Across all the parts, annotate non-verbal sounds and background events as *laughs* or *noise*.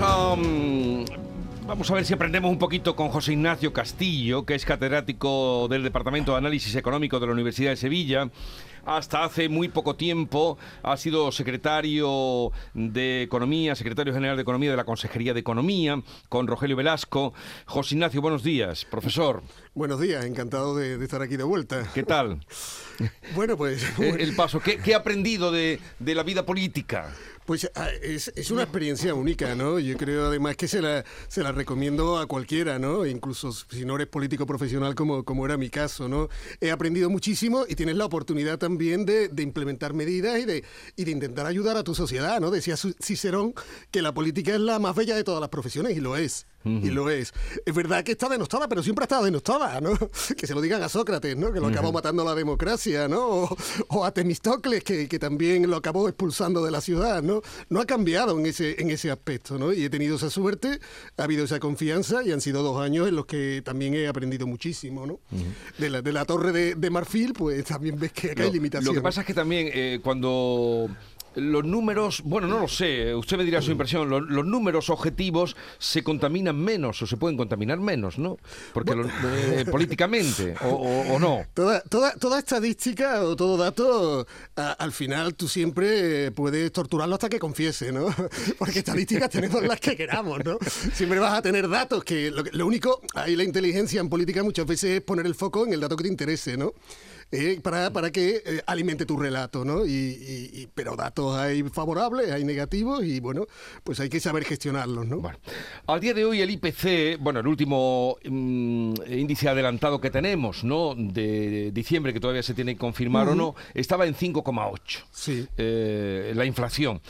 vamos a... mm, Vamos a ver si aprendemos un poquito con José Ignacio Castillo, que es catedrático del Departamento de Análisis Económico de la Universidad de Sevilla. Hasta hace muy poco tiempo ha sido secretario de Economía, secretario general de Economía de la Consejería de Economía, con Rogelio Velasco. José Ignacio, buenos días, profesor. Buenos días, encantado de, de estar aquí de vuelta. ¿Qué tal? *laughs* Bueno, pues, *laughs* El paso, ¿qué, qué ha aprendido de, de la vida política? pues ah, es, es una experiencia única, ¿no? Yo creo además que se la, se la recomiendo a cualquiera, ¿no? Incluso si no eres político profesional como, como era mi caso, ¿no? He aprendido muchísimo y tienes la oportunidad también de, de implementar medidas y de, y de intentar ayudar a tu sociedad, ¿no? Decía Cicerón que la política es la más bella de todas las profesiones y lo es. Y lo es. Es verdad que está denostada, pero siempre ha estado denostada, ¿no? *laughs* Que se lo digan a Sócrates, ¿no? Que lo acabó matando la democracia, ¿no? O, o a Temistocles, que, que también lo acabó expulsando de la ciudad, ¿no? No ha cambiado en ese, en ese aspecto, ¿no? Y he tenido esa suerte, ha habido esa confianza y han sido dos años en los que también he aprendido muchísimo, ¿no? de, la, de la torre de, de Marfil, pues también ves que acá hay Lo- limitaciones. Lo que pasa es que también eh, cuando los números, bueno, no lo sé, usted me dirá su impresión, lo- los, números objetivos se contaminan menos o se pueden contaminar menos, ¿no? Porque lo- eh, políticamente, o, o- o no. Toda, toda, toda estadística o todo dato, a- al final tú siempre eh, puedes torturarlo hasta que confiese, ¿no? *laughs* Porque estadísticas tenemos las que queramos, ¿no? Siempre vas a tener datos que lo, lo único, ahí la inteligencia en política muchas veces es poner el foco en el dato que te interese, ¿no? Eh, para, para que eh, alimente tu relato, ¿no? Y, y- y- pero datos hay favorables, hay negativos y bueno, pues hay que saber gestionarlos, ¿no? Bueno, al día de hoy el IPC, bueno, el último mm, índice adelantado que tenemos, ¿no? De diciembre, que todavía se tiene que confirmar o no, estaba en 5,8. Sí. eh, la inflación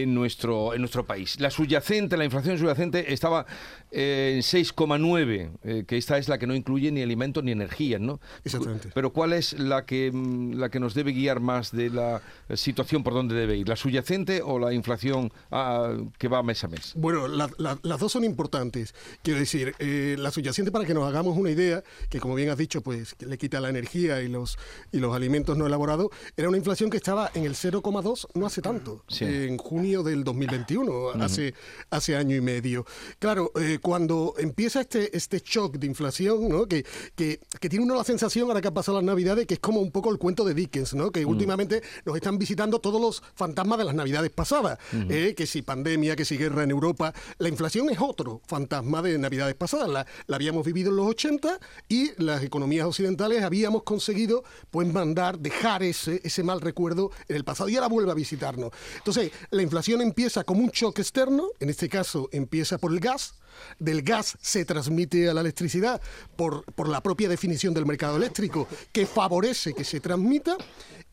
en nuestro, en nuestro país. La subyacente, la inflación subyacente estaba eh, en 6,9, eh, que esta es la que no incluye ni alimentos ni energías, ¿no? Exactamente. Pero ¿cuál es la que, mm, la que nos debe guiar más de la situación por donde debe ir? ¿La subyacente o la inflación ah, que va mes a mes? Bueno, la- la- las dos son importantes. Quiero decir, eh, la subyacente para que nos hagamos una idea, que como bien has dicho, pues le quita la energía y los, y los alimentos no elaborados, era una inflación que estaba en el 0,2 no hace tanto, Sí. en junio del 2021, hace, hace año y medio. Claro, eh, cuando empieza este, este shock de inflación, ¿no? que, que, que tiene uno la sensación, ahora que ha pasado las navidades, que es como un poco el cuento de Dickens, ¿no? que últimamente nos están visitando todos los fantasmas de las navidades pasadas, ¿eh? que si pandemia, que si guerra en Europa. La inflación es otro fantasma de navidades pasadas, la, la habíamos vivido en los 80 y las economías occidentales habíamos conseguido pues mandar, dejar ese, ese mal recuerdo en el pasado y ahora vuelve a visitarnos. Entonces, la inflación empieza como un shock externo, en este caso empieza por el gas, del gas se transmite a la electricidad por, por la propia definición del mercado eléctrico, que favorece que se transmita,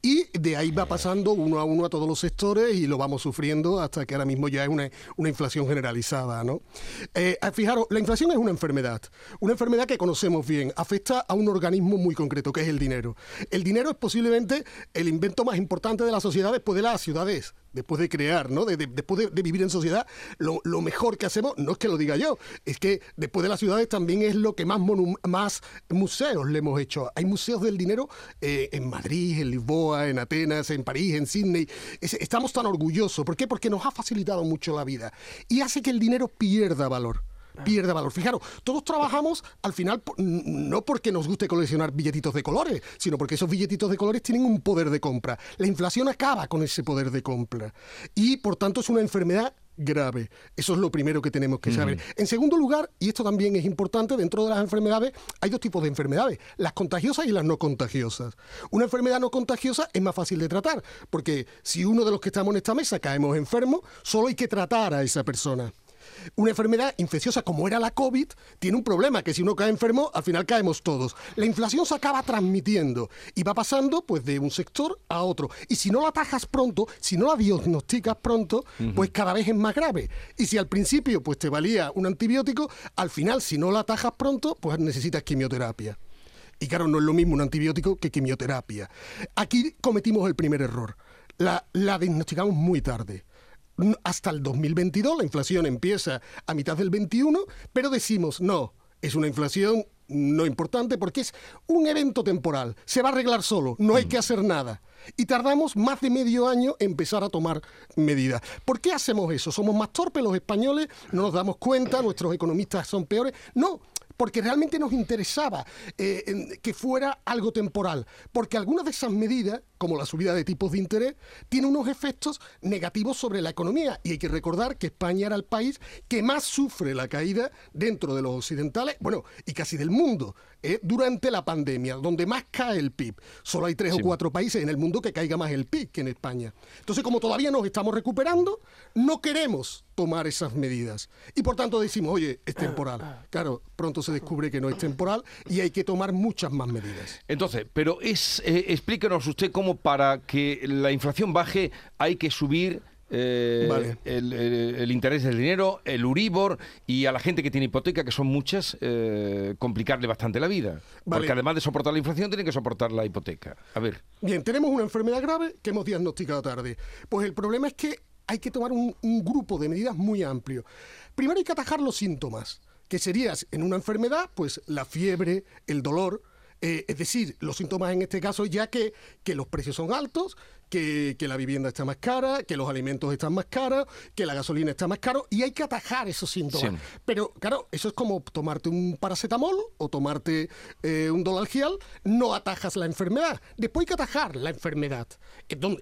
y de ahí va pasando uno a uno a todos los sectores y lo vamos sufriendo hasta que ahora mismo ya es una, una inflación generalizada. ¿no? Eh, ah, fijaros, la inflación es una enfermedad, una enfermedad que conocemos bien, afecta a un organismo muy concreto, que es el dinero. El dinero es posiblemente el invento más importante de la sociedad después de las ciudades después de crear, ¿no? De- de- después de, vivir en sociedad, lo mejor que hacemos, no es que lo diga yo, es que después de las ciudades también es lo que más, más museos le hemos hecho. Hay museos del dinero eh, en Madrid, en Lisboa, en Atenas, en París, en Sydney. Es- estamos tan orgullosos. ¿Por qué? Porque nos ha facilitado mucho la vida y hace que el dinero pierda valor pierde valor. Fijaros, todos trabajamos al final no porque nos guste coleccionar billetitos de colores, sino porque esos billetitos de colores tienen un poder de compra. La inflación acaba con ese poder de compra y por tanto es una enfermedad grave. Eso es lo primero que tenemos que saber. En segundo lugar, y esto también es importante, dentro de las enfermedades hay dos tipos de enfermedades, las contagiosas y las no contagiosas. Una enfermedad no contagiosa es más fácil de tratar, porque si uno de los que estamos en esta mesa caemos enfermo, solo hay que tratar a esa persona. Una enfermedad infecciosa como era la COVID tiene un problema, que si uno cae enfermo, al final caemos todos. La inflación se acaba transmitiendo y va pasando pues de un sector a otro. Y si no la atajas pronto, si no la diagnosticas pronto, pues cada vez es más grave. Y si al principio pues te valía un antibiótico, al final si no la atajas pronto, pues necesitas quimioterapia. Y claro, no es lo mismo un antibiótico que quimioterapia. Aquí cometimos el primer error. La, la diagnosticamos muy tarde. Hasta el 2022 la inflación empieza a mitad del 21, pero decimos, no, es una inflación no importante porque es un evento temporal. Se va a arreglar solo, no hay mm. que hacer nada. Y tardamos más de medio año en empezar a tomar medidas. ¿Por qué hacemos eso? ¿Somos más torpes los españoles? ¿No nos damos cuenta? ¿Nuestros economistas son peores? No, porque realmente nos interesaba eh, que fuera algo temporal, porque algunas de esas medidas, como la subida de tipos de interés, tienen unos efectos negativos sobre la economía. Y hay que recordar que España era el país que más sufre la caída dentro de los occidentales, bueno, y casi del mundo, eh, durante la pandemia, donde más cae el PIB. Solo hay tres o cuatro países en el mundo que caiga más el PIB que en España. Entonces, como todavía nos estamos recuperando, no queremos tomar esas medidas. Y por tanto decimos, oye, es temporal. Claro, pronto se descubre que no es temporal y hay que tomar muchas más medidas. Entonces, pero es, eh, explíquenos usted cómo para que la inflación baje hay que subir eh, el, interés del dinero, el Uribor y a la gente que tiene hipoteca, que son muchas, eh, complicarle bastante la vida. Porque además de soportar la inflación, tienen que soportar la hipoteca. A ver. Bien, tenemos una enfermedad grave que hemos diagnosticado tarde. Pues el problema es que hay que tomar un, grupo de medidas muy amplio. Primero hay que atajar los síntomas, que serían en una enfermedad, pues la fiebre, el dolor, eh, es decir, los síntomas en este caso ya que, que los precios son altos, que, la vivienda está más cara, que los alimentos están más caros, que la gasolina está más caro y hay que atajar esos síntomas. Pero claro, eso es como tomarte un paracetamol o tomarte eh, un dolalgial, no atajas la enfermedad. Después hay que atajar la enfermedad.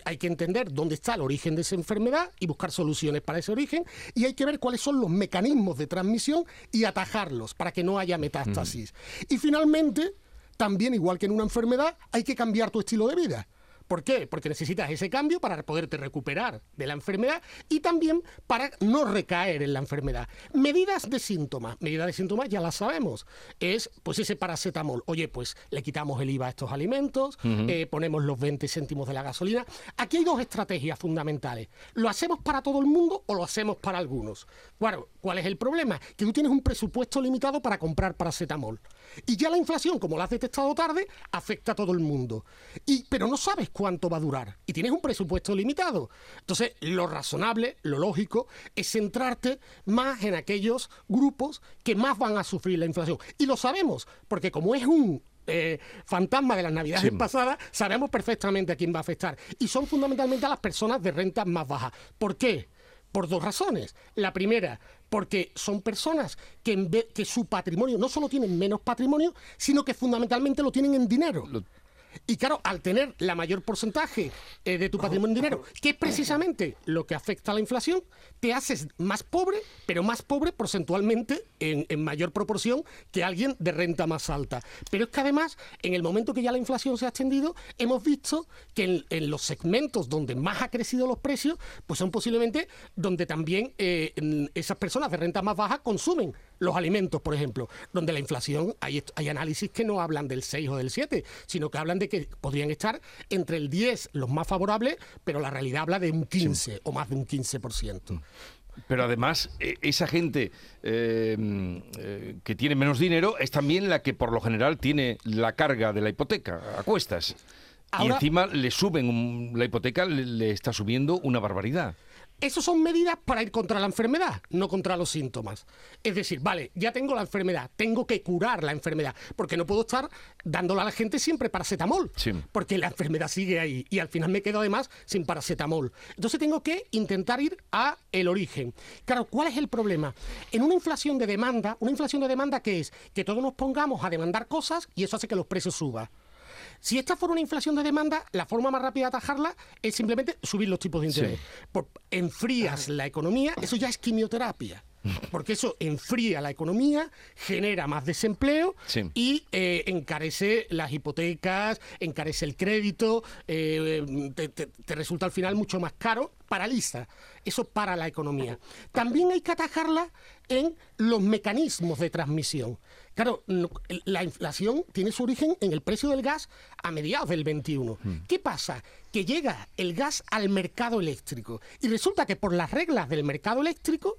hay que entender dónde está el origen de esa enfermedad y buscar soluciones para ese origen y hay que ver cuáles son los mecanismos de transmisión y atajarlos para que no haya metástasis. Mm. Y finalmente, también igual que en una enfermedad, hay que cambiar tu estilo de vida. ¿Por qué? Porque necesitas ese cambio para poderte recuperar de la enfermedad y también para no recaer en la enfermedad. Medidas de síntomas. Medidas de síntomas ya las sabemos. Es pues ese paracetamol. Oye, pues le quitamos el IVA a estos alimentos, eh, ponemos los 20 céntimos de la gasolina. Aquí hay dos estrategias fundamentales. ¿Lo hacemos para todo el mundo o lo hacemos para algunos? Bueno, ¿cuál es el problema? Que tú tienes un presupuesto limitado para comprar paracetamol. Y ya la inflación, como la has detectado tarde, afecta a todo el mundo. Y, pero no sabes cuánto va a durar y tienes un presupuesto limitado. Entonces, lo razonable, lo lógico, es centrarte más en aquellos grupos que más van a sufrir la inflación. Y lo sabemos, porque como es un eh, fantasma de las navidades pasadas, sabemos perfectamente a quién va a afectar. Y son fundamentalmente a las personas de rentas más bajas. ¿Por qué? Por dos razones. La primera, porque son personas que, que su patrimonio no solo tienen menos patrimonio, sino que fundamentalmente lo tienen en dinero. Y claro, al tener la mayor porcentaje eh, de tu patrimonio en dinero, que es precisamente lo que afecta a la inflación, te haces más pobre, pero más pobre porcentualmente en, mayor proporción que alguien de renta más alta. Pero es que además, en el momento que ya la inflación se ha extendido, hemos visto que en, los segmentos donde más ha crecido los precios, pues son posiblemente donde también eh, esas personas de renta más baja consumen los alimentos, por ejemplo, donde la inflación, hay, hay análisis que no hablan del 6 o del 7, sino que hablan de que podrían estar entre el 10 los más favorables, pero la realidad habla de un 15 o más de un 15%. Mm. Pero además, e, esa gente eh, eh, que tiene menos dinero es también la que por lo general tiene la carga de la hipoteca a cuestas. y encima le suben la hipoteca, le está subiendo una barbaridad. Esas son medidas para ir contra la enfermedad, no contra los síntomas. Es decir, vale, ya tengo la enfermedad, tengo que curar la enfermedad, porque no puedo estar dándole a la gente siempre paracetamol, porque la enfermedad sigue ahí y al final me quedo además sin paracetamol. Entonces tengo que intentar ir a el origen. Claro, ¿cuál es el problema? En una inflación de demanda, una inflación de demanda que es que todos nos pongamos a demandar cosas y eso hace que los precios suban. Si esta fuera una inflación de demanda, la forma más rápida de atajarla es simplemente subir los tipos de interés. enfrías la economía, eso ya es quimioterapia porque eso enfría la economía, genera más desempleo y eh, encarece las hipotecas, encarece el crédito, eh, te, resulta al final mucho más caro, paraliza. Eso para la economía. También hay que atajarla en los mecanismos de transmisión. Claro, la inflación tiene su origen en el precio del gas a mediados del 21. Hmm. ¿Qué pasa? Que llega el gas al mercado eléctrico y resulta que por las reglas del mercado eléctrico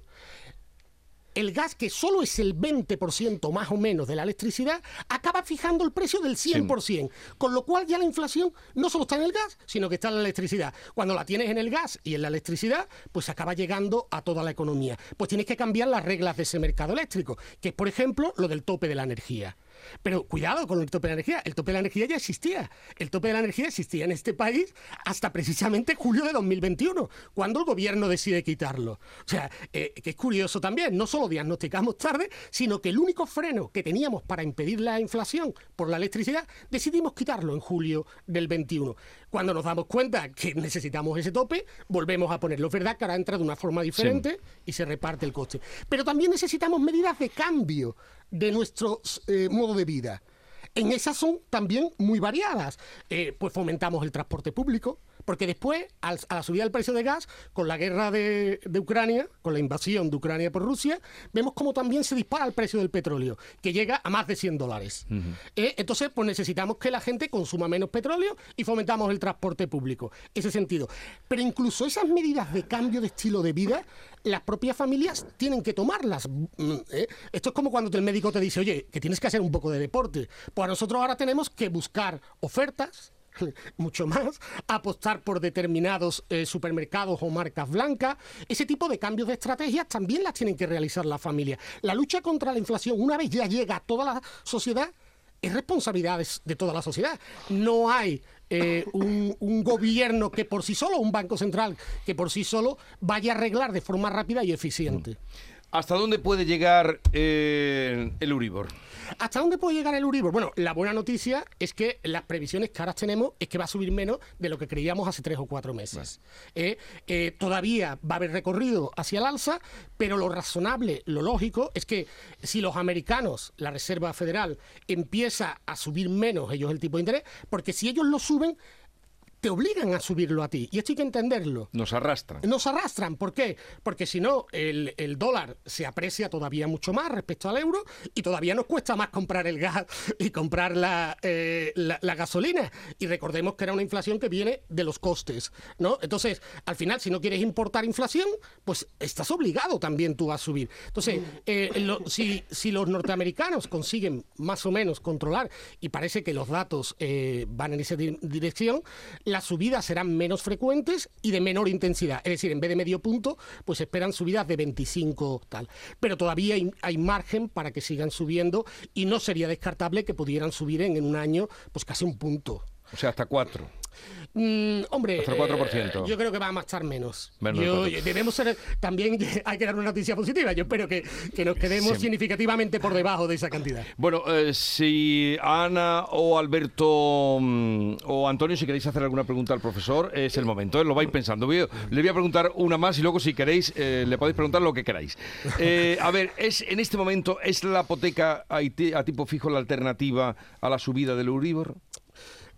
el gas, que solo es el 20% más o menos de la electricidad, acaba fijando el precio del 100%. Con lo cual ya la inflación no solo está en el gas, sino que está en la electricidad. Cuando la tienes en el gas y en la electricidad, pues acaba llegando a toda la economía. Pues tienes que cambiar las reglas de ese mercado eléctrico, que es, por ejemplo, lo del tope de la energía. Pero cuidado con el tope de la energía. El tope de la energía ya existía. El tope de la energía existía en este país hasta precisamente julio de 2021, cuando el gobierno decide quitarlo. O sea, eh, que es curioso también. No solo diagnosticamos tarde, sino que el único freno que teníamos para impedir la inflación por la electricidad, decidimos quitarlo en julio del 21. Cuando nos damos cuenta que necesitamos ese tope, volvemos a ponerlo. Es verdad que ahora entra de una forma diferente y se reparte el coste. Pero también necesitamos medidas de cambio de nuestro eh, modo de vida. En esas son también muy variadas. Eh, pues fomentamos el transporte público, porque después, a la subida del precio del gas, con la guerra de, Ucrania, con la invasión de Ucrania por Rusia, vemos como también se dispara el precio del petróleo, que llega a más de 100 dólares. Eh, entonces, pues necesitamos que la gente consuma menos petróleo y fomentamos el transporte público. Ese sentido. Pero incluso esas medidas de cambio de estilo de vida, las propias familias tienen que tomarlas. Mm, ¿eh? Esto es como cuando el médico te dice, oye, que tienes que hacer un poco de deporte. Pues nosotros ahora tenemos que buscar ofertas *laughs* mucho más, apostar por determinados eh, supermercados o marcas blancas. Ese tipo de cambios de estrategias también las tienen que realizar las familias. La lucha contra la inflación, una vez ya llega a toda la sociedad, es responsabilidad de toda la sociedad. No hay eh, un, un, gobierno que por sí solo, un banco central que por sí solo vaya a arreglar de forma rápida y eficiente. ¿Hasta dónde puede llegar eh, el Uribor? ¿Hasta dónde puede llegar el Uribor? Bueno, la buena noticia es que las previsiones que ahora tenemos es que va a subir menos de lo que creíamos hace tres o cuatro meses. Eh, eh, todavía va a haber recorrido hacia el alza, pero lo razonable, lo lógico, es que si los americanos, la Reserva Federal, empieza a subir menos ellos el tipo de interés, porque si ellos lo suben, te obligan a subirlo a ti. Y esto hay que entenderlo. Nos arrastran. Nos arrastran. ¿Por qué? Porque si no, el, dólar se aprecia todavía mucho más respecto al euro y todavía nos cuesta más comprar el gas y comprar eh, la, la, gasolina. Y recordemos que era una inflación que viene de los costes, ¿no? Entonces, al final, si no quieres importar inflación, pues estás obligado también tú a subir. Entonces, eh, si, si, los norteamericanos consiguen más o menos controlar, y parece que los datos eh, van en esa dirección, las subidas serán menos frecuentes y de menor intensidad. Es decir, en vez de medio punto, pues esperan subidas de 25 tal. Pero todavía hay, margen para que sigan subiendo y no sería descartable que pudieran subir en, en un año pues casi un punto. O sea, hasta cuatro. Mm, hombre, eh, yo creo que va a marchar menos. debemos ser, también *laughs* hay que dar una noticia positiva. Yo espero que, nos quedemos significativamente por debajo de esa cantidad. Bueno, eh, si Ana o Alberto mm, o Antonio, si queréis hacer alguna pregunta al profesor, es el momento. ¿eh? Lo vais pensando. le voy a preguntar una más y luego, si queréis, le podéis preguntar lo que queráis. *laughs* a ver, es en este momento, ¿es la hipoteca a, a tipo fijo la alternativa a la subida del Euribor?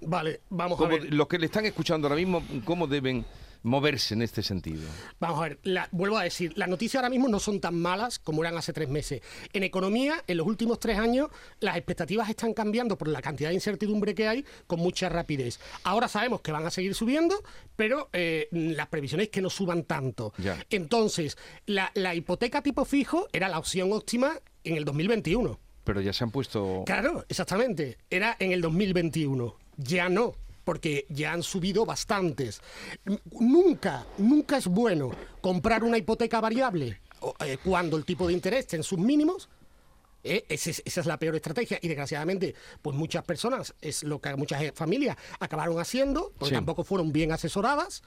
Vale, vamos a ver. Los que le están escuchando ahora mismo, ¿cómo deben moverse en este sentido? Vamos a ver, vuelvo a decir, las noticias ahora mismo no son tan malas como eran hace tres meses. En economía, en los últimos tres años, las expectativas están cambiando por la cantidad de incertidumbre que hay con mucha rapidez. Ahora sabemos que van a seguir subiendo, pero eh, las previsiones es que no suban tanto. Entonces, la, la hipoteca tipo fijo era la opción óptima en el 2021. Pero ya se han puesto... Claro, exactamente. Era en el 2021 ya no porque ya han subido bastantes. Nunca, nunca es bueno comprar una hipoteca variable eh, cuando el tipo de interés está en sus mínimos. Eh, esa es la peor estrategia y desgraciadamente pues muchas personas es lo que muchas familias acabaron haciendo porque tampoco fueron bien asesoradas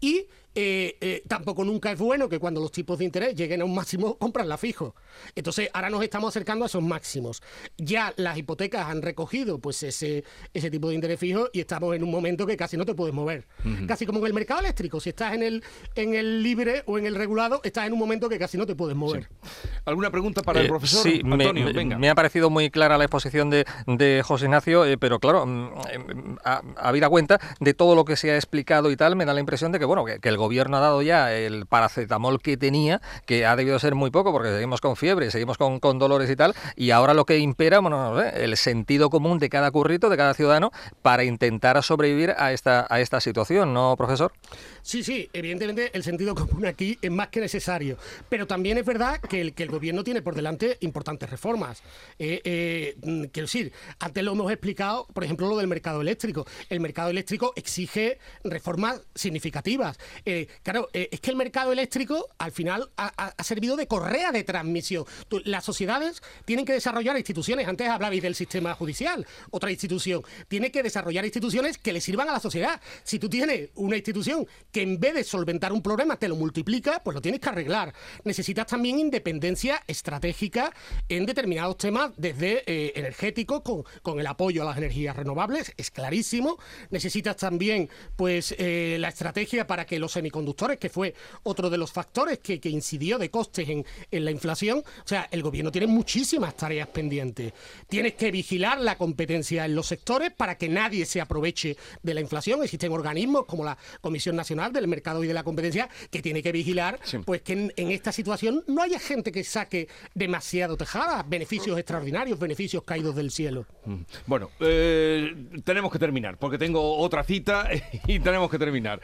y eh, eh, tampoco nunca es bueno que cuando los tipos de interés lleguen a un máximo, *laughs* comprarla fijo. Entonces, ahora nos estamos acercando a esos máximos. Ya las hipotecas han recogido pues ese, ese tipo de interés fijo y estamos en un momento que casi no te puedes mover. Casi como en el mercado eléctrico. Si estás en el, en el libre o en el regulado, estás en un momento que casi no te puedes mover. ¿Alguna pregunta para el eh, profesor? Sí, Antonio, me, me, ha parecido muy clara la exposición de, de José Ignacio, pero claro, mm, a, a cuenta de todo lo que se ha explicado y tal, me da la impresión de que, bueno, que, que el gobierno ha dado ya el paracetamol que tenía, que ha debido ser muy poco porque seguimos con fiebre, seguimos con, dolores y tal, y ahora lo que impera, bueno, el sentido común de cada currito, de cada ciudadano, para intentar sobrevivir a esta, a esta situación, ¿no, profesor? Sí, sí, evidentemente el sentido común aquí es más que necesario, pero también es verdad que el, que el gobierno tiene por delante importantes reformas. Eh, eh, quiero decir, antes lo hemos explicado, por ejemplo, lo del mercado eléctrico. El mercado eléctrico exige reformas significativas. Eh, claro, es que el mercado eléctrico al final ha, servido de correa de transmisión. las sociedades tienen que desarrollar instituciones. Antes hablabais del sistema judicial, otra institución. Tiene que desarrollar instituciones que le sirvan a la sociedad. Si tú tienes una institución que en vez de solventar un problema te lo multiplica, pues lo tienes que arreglar. Necesitas también independencia estratégica en determinados temas, desde eh, energéticos, con, con, el apoyo a las energías renovables, es clarísimo. Necesitas también pues eh, la estrategia para que los semiconductores, que fue otro de los factores que, que incidió de costes en, en la inflación, o sea, el gobierno tiene muchísimas tareas pendientes. Tienes que vigilar la competencia en los sectores para que nadie se aproveche de la inflación. Existen organismos como la Comisión Nacional del Mercado y de la Competencia que tiene que vigilar pues que en, esta situación no haya gente que saque demasiado tejada, beneficios extraordinarios, beneficios caídos del cielo. Mm. Bueno, eh, tenemos que terminar porque tengo otra cita *laughs* y tenemos que terminar.